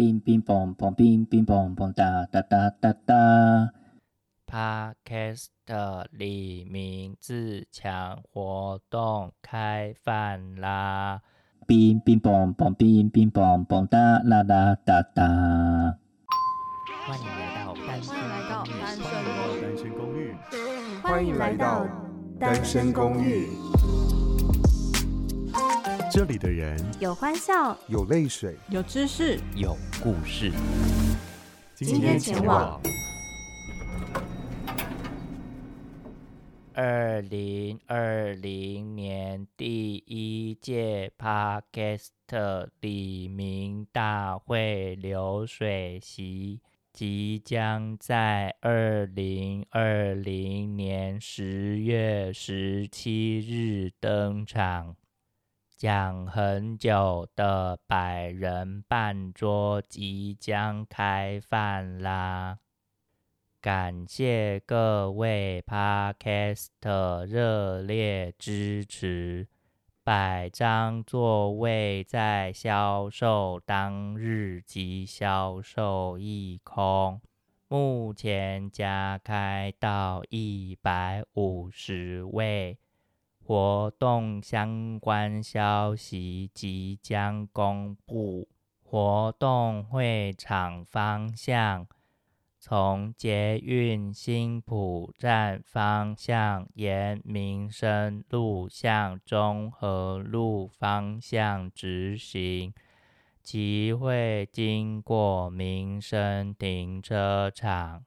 乒乒乓乓，乒乒乓乓哒哒哒哒哒。Podcast 李明自强活动开饭啦！乒乒乓乓，乒乒乓乓哒啦啦哒哒。欢迎来到单身公寓。欢迎来到单身公寓。这里的人有欢笑，有泪水，有知识，有故事。今天前往。二零二零年第一届 Podcast 李明大会流水席即将在二零二零年十月十七日登场，讲很久的百人半桌即将开饭啦！感谢各位 Podcast 热烈支持，百张座位在销售当日即销售一空，目前加开到一百五十位，活动相关消息即将公布，活动会场方向。从捷运新埔站方向沿民生路向中和路方向直行，即会经过民生停车场。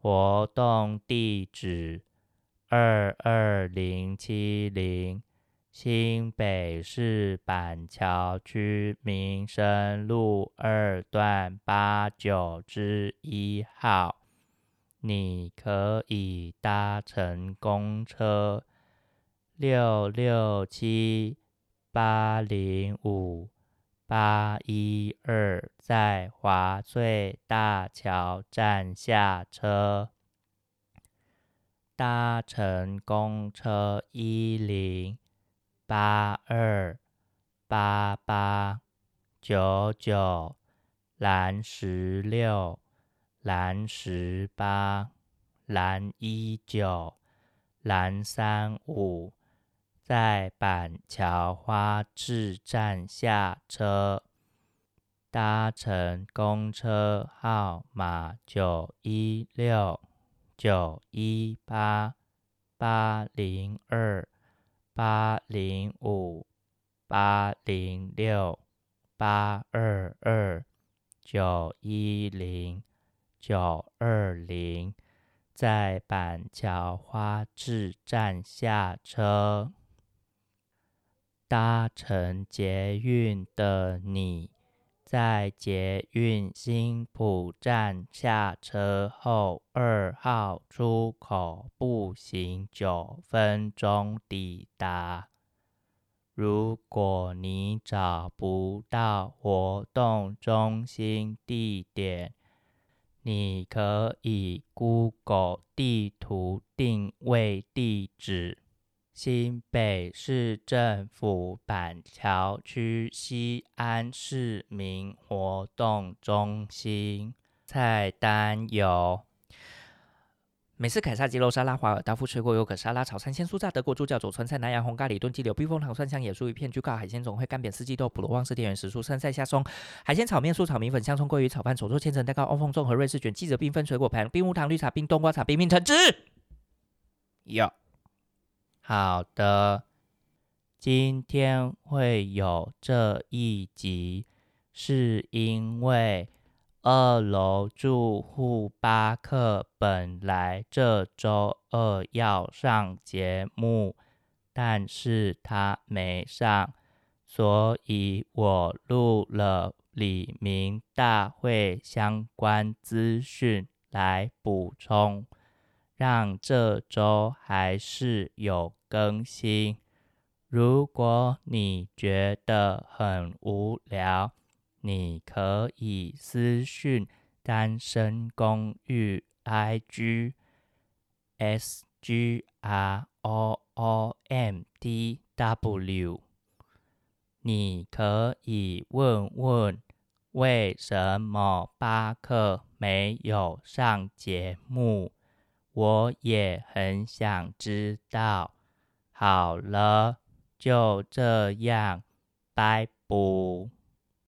活动地址：二二零七零。新北市板桥区民生路二段八九之一号，你可以搭乘公车六六七八零五八一二，在华翠大桥站下车，搭乘公车一零。八二八八九九蓝十六蓝十八蓝一九蓝三五，在板桥花市站下车，搭乘公车号码九一六九一八八零二。八零五八零六八二二九一零九二零，在板桥花置站下车。搭乘捷运的你，在捷运新埔站下车后，二号出口步行九分钟抵达。如果你找不到活动中心地点，你可以 Google 地图定位地址。新北市政府板桥区西安市民活动中心。菜单有美式凯撒鸡肉沙拉、华尔道夫水果优格沙拉、炒三鲜酥炸德国猪脚、佐川菜、南洋红咖喱炖鸡柳、避风塘蒜香野酥鱼片、焗烤海鲜总会、干煸四季豆、普罗旺斯田园时蔬、生菜虾松、海鲜炒面、素炒米粉、香葱鲑鱼炒饭、手作千层蛋糕、欧风粽和瑞士卷、记者缤纷水果盘、冰无糖绿茶、冰冬瓜茶、冰冰橙汁。有。好的，今天会有这一集，是因为二楼住户巴克本来这周二要上节目，但是他没上，所以我录了李明大会相关资讯来补充。让这周还是有更新。如果你觉得很无聊，你可以私讯单身公寓 IG S G R O O M D W。你可以问问为什么巴克没有上节目？我也很想知道。好了，就这样，拜拜。